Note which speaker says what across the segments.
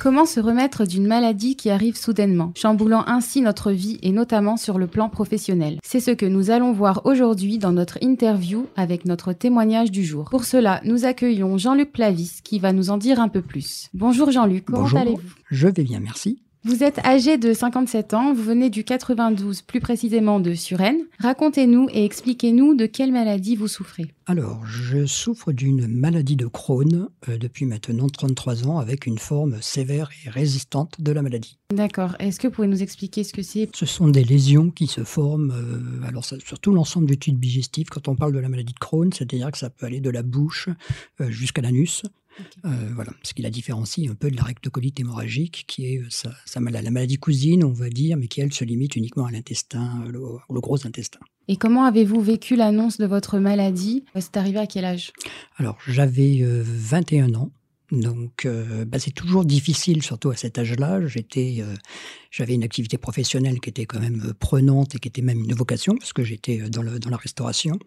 Speaker 1: Comment se remettre d'une maladie qui arrive soudainement, chamboulant ainsi notre vie et notamment sur le plan professionnel? C'est ce que nous allons voir aujourd'hui dans notre interview avec notre témoignage du jour. Pour cela, nous accueillons Jean-Luc Plavis qui va nous en dire un peu plus. Bonjour Jean-Luc, comment allez-vous?
Speaker 2: Je vais bien, merci.
Speaker 1: Vous êtes âgé de 57 ans, vous venez du 92, plus précisément de Suresnes. Racontez-nous et expliquez-nous de quelle maladie vous souffrez.
Speaker 2: Alors, je souffre d'une maladie de Crohn euh, depuis maintenant 33 ans avec une forme sévère et résistante de la maladie.
Speaker 1: D'accord. Est-ce que vous pouvez nous expliquer ce que c'est?
Speaker 2: Ce sont des lésions qui se forment, euh, alors sur tout l'ensemble du tube digestif quand on parle de la maladie de Crohn, c'est-à-dire que ça peut aller de la bouche euh, jusqu'à l'anus. Euh, voilà, ce qui la différencie un peu de la rectocolite hémorragique, qui est sa, la maladie cousine, on va dire, mais qui elle se limite uniquement à l'intestin, le, le, gros intestin.
Speaker 1: Et comment avez-vous vécu l'annonce de votre maladie? C'est arrivé à quel âge?
Speaker 2: Alors, j'avais 21 euh, ans. Donc, euh, bah, c'est toujours difficile, surtout à cet âge-là. J'étais, j'avais une activité professionnelle qui était quand même prenante et qui était même une vocation, parce que j'étais dans, la restauration.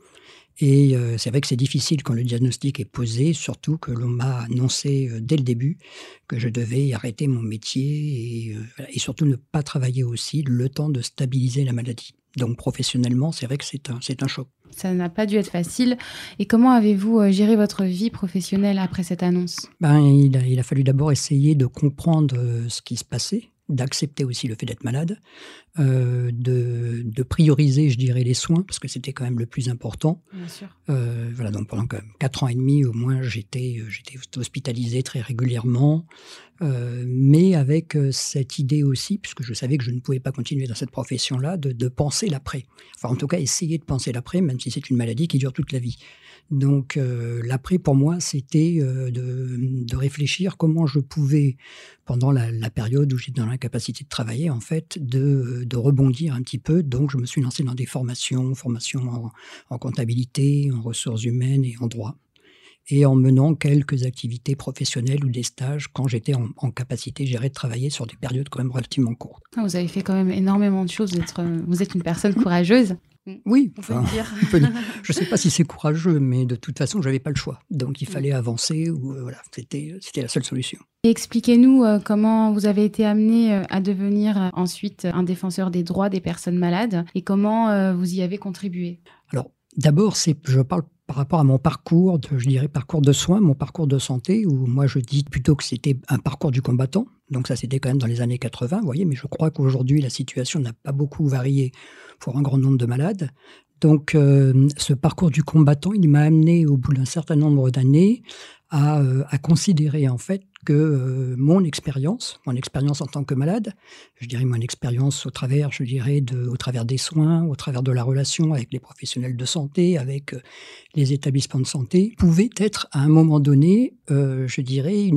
Speaker 2: Et euh, c'est vrai que c'est difficile quand le diagnostic est posé, surtout que l'on m'a annoncé euh, dès le début que je devais arrêter mon métier euh, et, surtout ne pas travailler aussi le temps de stabiliser la maladie. Donc professionnellement, c'est vrai que c'est un, c'est un choc.
Speaker 1: Ça n'a pas dû être facile. Et comment avez-vous géré votre vie professionnelle après cette annonce?
Speaker 2: Ben, il, a, il a fallu d'abord essayer de comprendre ce qui se passait d'accepter aussi le fait d'être malade, euh, de, de, prioriser, je dirais, les soins, parce que c'était quand même le plus important.
Speaker 1: Bien sûr.
Speaker 2: Euh, voilà, donc pendant quand même 4 ans et demi, au moins, j'étais, euh, j'étais hospitalisé très régulièrement, euh, mais avec cette idée aussi, puisque je savais que je ne pouvais pas continuer dans cette profession-là, de, de penser l'après. Enfin, en tout cas, essayer de penser l'après, même si c'est une maladie qui dure toute la vie. Donc l'après, pour moi, c'était de, de, réfléchir comment je pouvais, pendant la, la période où j'étais dans l'incapacité de travailler, en fait, de, de, rebondir un petit peu. Donc je me suis lancé dans des formations, formations en, comptabilité, en ressources humaines et en droit et en menant quelques activités professionnelles ou des stages quand j'étais en, capacité, de travailler sur des périodes quand même relativement courtes.
Speaker 1: Ah, vous avez fait quand même énormément de choses. Vous êtes, vous êtes une personne courageuse.
Speaker 2: Oui, enfin, je ne sais pas si c'est courageux, mais de toute façon, je n'avais pas le choix. Donc il fallait avancer, ou euh, voilà, c'était la seule solution.
Speaker 1: Expliquez-nous euh, comment vous avez été amené euh, à devenir euh, ensuite un défenseur des droits des personnes malades et comment euh, vous y avez contribué?
Speaker 2: D'abord, je parle par rapport à mon parcours, de, je dirais parcours de soins, mon parcours de santé, où moi je dis plutôt que c'était un parcours du combattant. Donc ça c'était quand même dans les années 80, vous voyez, mais je crois qu'aujourd'hui la situation n'a pas beaucoup varié pour un grand nombre de malades. Donc euh, ce parcours du combattant, il m'a amené au bout d'un certain nombre d'années à, euh, à, considérer en fait que euh, mon expérience, mon expérience en tant que malade, je dirais mon expérience au travers, je dirais, au travers des soins, au travers de la relation avec les professionnels de santé, avec euh, les établissements de santé, pouvait être à un moment donné, euh, je dirais,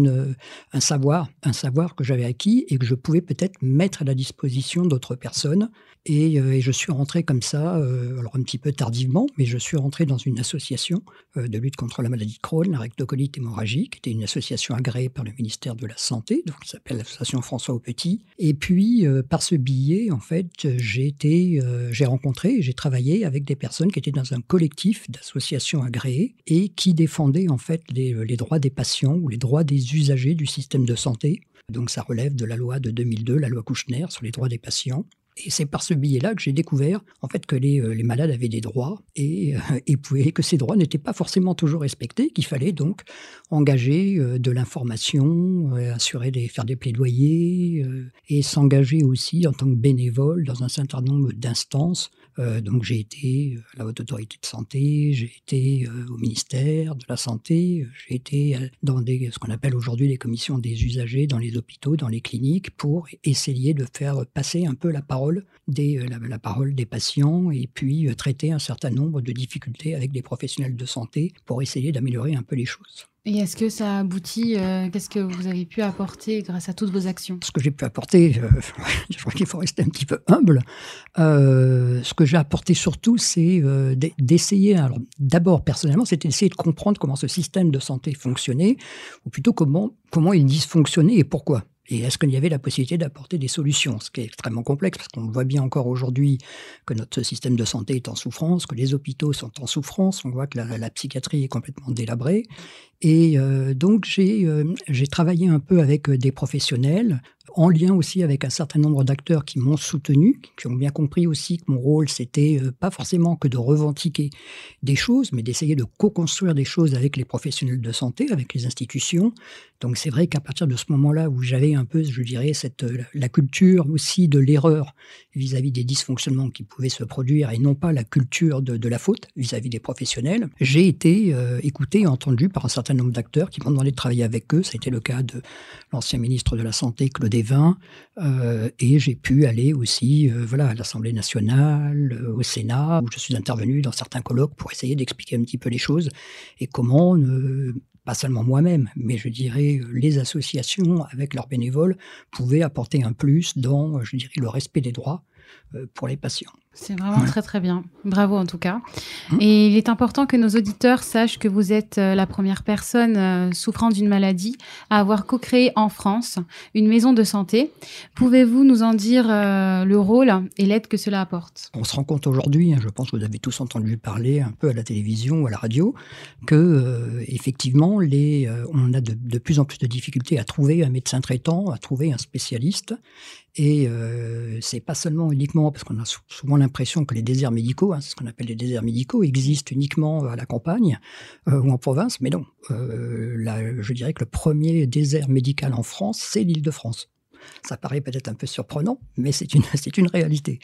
Speaker 2: un savoir, un savoir que j'avais acquis et que je pouvais peut-être mettre à la disposition d'autres personnes. Et, et, je suis rentré comme ça, alors un petit peu tardivement, mais je suis rentré dans une association de lutte contre la maladie de Crohn, la rectocolite hémorragique, qui était une association agréée par le ministère de la Santé, donc qui s'appelle l'association François Aupetit. Et puis, euh, par ce billet, en fait, j'ai été, euh, j'ai rencontré, j'ai travaillé avec des personnes qui étaient dans un collectif d'associations agréées et qui défendaient en fait les, les droits des patients ou les droits des usagers du système de santé. Donc, ça relève de la loi de 2002, la loi Kouchner sur les droits des patients. Et c'est par ce billet-là que j'ai découvert en fait que les, euh, les, malades avaient des droits et, euh, que ces droits n'étaient pas forcément toujours respectés, qu'il fallait donc engager euh, de l'information, assurer des, faire des plaidoyers et s'engager aussi en tant que bénévole dans un certain nombre d'instances. Donc j'ai été à la haute autorité de santé, j'ai été au ministère de la santé, j'ai été dans des, ce qu'on appelle aujourd'hui les commissions des usagers dans les hôpitaux, dans les cliniques, pour essayer de faire passer un peu la parole des, euh, la, parole des patients et puis euh, traiter un certain nombre de difficultés avec des professionnels de santé pour essayer d'améliorer un peu les choses.
Speaker 1: Et est-ce que ça aboutit euh, Qu'est-ce que vous avez pu apporter grâce à toutes vos actions?
Speaker 2: Ce que j'ai pu apporter, euh, je crois qu'il faut rester un petit peu humble. Euh, ce que j'ai apporté surtout, c'est euh, d'essayer. Alors, d'abord, personnellement, c'était d'essayer de comprendre comment ce système de santé fonctionnait, ou plutôt comment comment il dysfonctionnait et pourquoi. Et est-ce qu'il y avait la possibilité d'apporter des solutions? Ce qui est extrêmement complexe, parce qu'on voit bien encore aujourd'hui que notre système de santé est en souffrance, que les hôpitaux sont en souffrance, on voit que la, psychiatrie est complètement délabrée. Et euh, donc euh, j'ai travaillé un peu avec des professionnels, en lien aussi avec un certain nombre d'acteurs qui m'ont soutenu, qui ont bien compris aussi que mon rôle, c'était euh, pas forcément que de revendiquer des choses, mais d'essayer de co-construire des choses avec les professionnels de santé, avec les institutions. Donc c'est vrai qu'à partir de ce moment-là où j'avais un peu, je dirais, euh, la culture aussi de l'erreur vis-à-vis des dysfonctionnements qui pouvaient se produire et non pas la culture de, la faute vis-à-vis des professionnels, j'ai été euh, écouté et entendu par un certain nombre d'acteurs qui m'ont demandé de travailler avec eux. Ça a été le cas de l'ancien ministre de la Santé, Claude Evin, euh, et j'ai pu aller aussi euh, voilà, à l'Assemblée nationale, au Sénat, où je suis intervenu dans certains colloques pour essayer d'expliquer un petit peu les choses et comment pas seulement moi-même, mais je dirais les associations avec leurs bénévoles pouvaient apporter un plus dans, je dirais, le respect des droits euh, pour les patients.
Speaker 1: C'est vraiment très très bien. Bravo en tout cas. Hum. Et il est important que nos auditeurs sachent que vous êtes euh, la première personne euh, souffrant d'une maladie à avoir co-créé en France une maison de santé. Pouvez-vous nous en dire le rôle et l'aide que cela apporte?
Speaker 2: On se rend compte aujourd'hui, hein, je pense que vous avez tous entendu parler un peu à la télévision ou à la radio, que effectivement les, on a de, de plus en plus de difficultés à trouver un médecin traitant, à trouver un spécialiste. Et euh, c'est pas seulement uniquement parce qu'on a souvent l'impression que les déserts médicaux, hein, c'est ce qu'on appelle les déserts médicaux, existent uniquement à la campagne euh, ou en province, mais non. Euh, là, je dirais que le premier désert médical en France, c'est l'Île-de-France. Ça paraît peut-être un peu surprenant, mais c'est une, une réalité.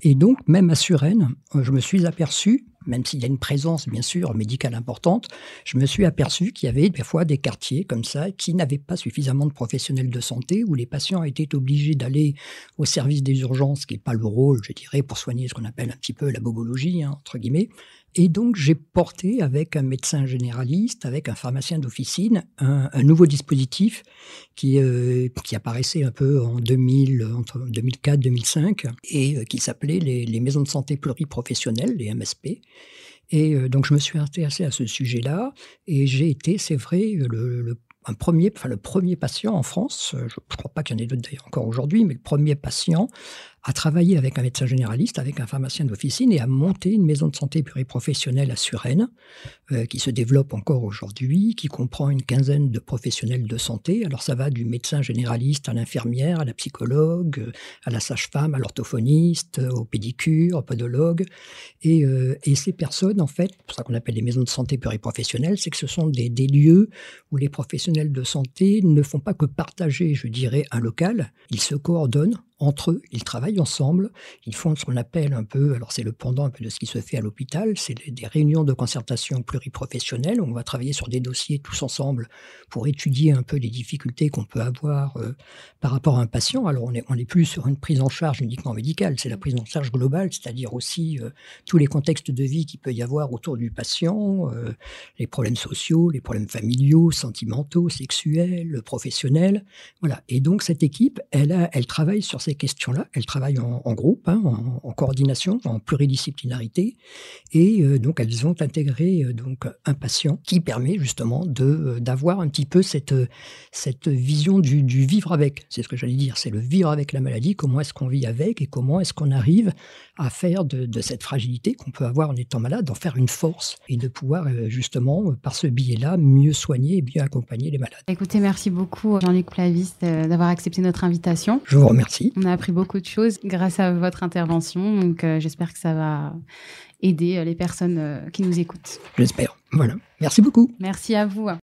Speaker 2: Et donc, même à Suresnes, je me suis aperçu même s'il y a une présence bien sûr médicale importante, je me suis aperçu qu'il y avait parfois des quartiers comme ça qui n'avaient pas suffisamment de professionnels de santé, où les patients étaient obligés d'aller au service des urgences, qui n'est pas le rôle, je dirais, pour soigner ce qu'on appelle un petit peu la bobologie, hein, entre guillemets. Et donc j'ai porté avec un médecin généraliste, avec un pharmacien d'officine, un, nouveau dispositif qui, euh, qui apparaissait un peu en 2000, entre 2004-2005 et euh, qui s'appelait les, les maisons de santé pluriprofessionnelles, les MSP. Et euh, donc je me suis intéressé à ce sujet-là et j'ai été, c'est vrai, le, un premier, enfin le premier patient en France, je ne crois pas qu'il y en ait d'autres d'ailleurs encore aujourd'hui, mais le premier patient à travailler avec un médecin généraliste, avec un pharmacien d'officine et à monter une maison de santé pluriprofessionnelle à Suresnes, euh, qui se développe encore aujourd'hui, qui comprend une quinzaine de professionnels de santé. Alors ça va du médecin généraliste à l'infirmière, à la psychologue, à la sage-femme, à l'orthophoniste, au pédicure, au podologue. Et, euh, ces personnes, en fait, c'est pour ça qu'on appelle les maisons de santé pluriprofessionnelles, c'est que ce sont des lieux où les professionnels de santé ne font pas que partager, je dirais, un local, ils se coordonnent entre eux, ils travaillent ensemble, ils font ce qu'on appelle un peu, alors c'est le pendant un peu de ce qui se fait à l'hôpital, c'est des réunions de concertation pluriprofessionnelle, on va travailler sur des dossiers tous ensemble pour étudier un peu les difficultés qu'on peut avoir euh, par rapport à un patient. Alors on n'est on est plus sur une prise en charge uniquement médicale, c'est la prise en charge globale, c'est-à-dire aussi euh, tous les contextes de vie qu'il peut y avoir autour du patient, euh, les problèmes sociaux, les problèmes familiaux, sentimentaux, sexuels, professionnels. Voilà. Et donc cette équipe, elle, a, elle travaille sur ces questions-là. Elles travaillent en, groupe, hein, en, coordination, en pluridisciplinarité, et euh, donc elles ont intégré euh, donc un patient qui permet justement de euh, d'avoir un petit peu cette cette vision du, vivre avec. C'est ce que j'allais dire, c'est le vivre avec la maladie. Comment est-ce qu'on vit avec et comment est-ce qu'on arrive à faire de, de cette fragilité qu'on peut avoir en étant malade, d'en faire une force et de pouvoir justement par ce biais-là mieux soigner et mieux accompagner les malades.
Speaker 1: Écoutez, merci beaucoup Jean-Luc Plavis d'avoir accepté notre invitation.
Speaker 2: Je vous remercie.
Speaker 1: On a appris beaucoup de choses grâce à votre intervention. Donc, euh, j'espère que ça va aider euh, les personnes euh, qui nous écoutent.
Speaker 2: J'espère. Voilà. Merci beaucoup.
Speaker 1: Merci à vous.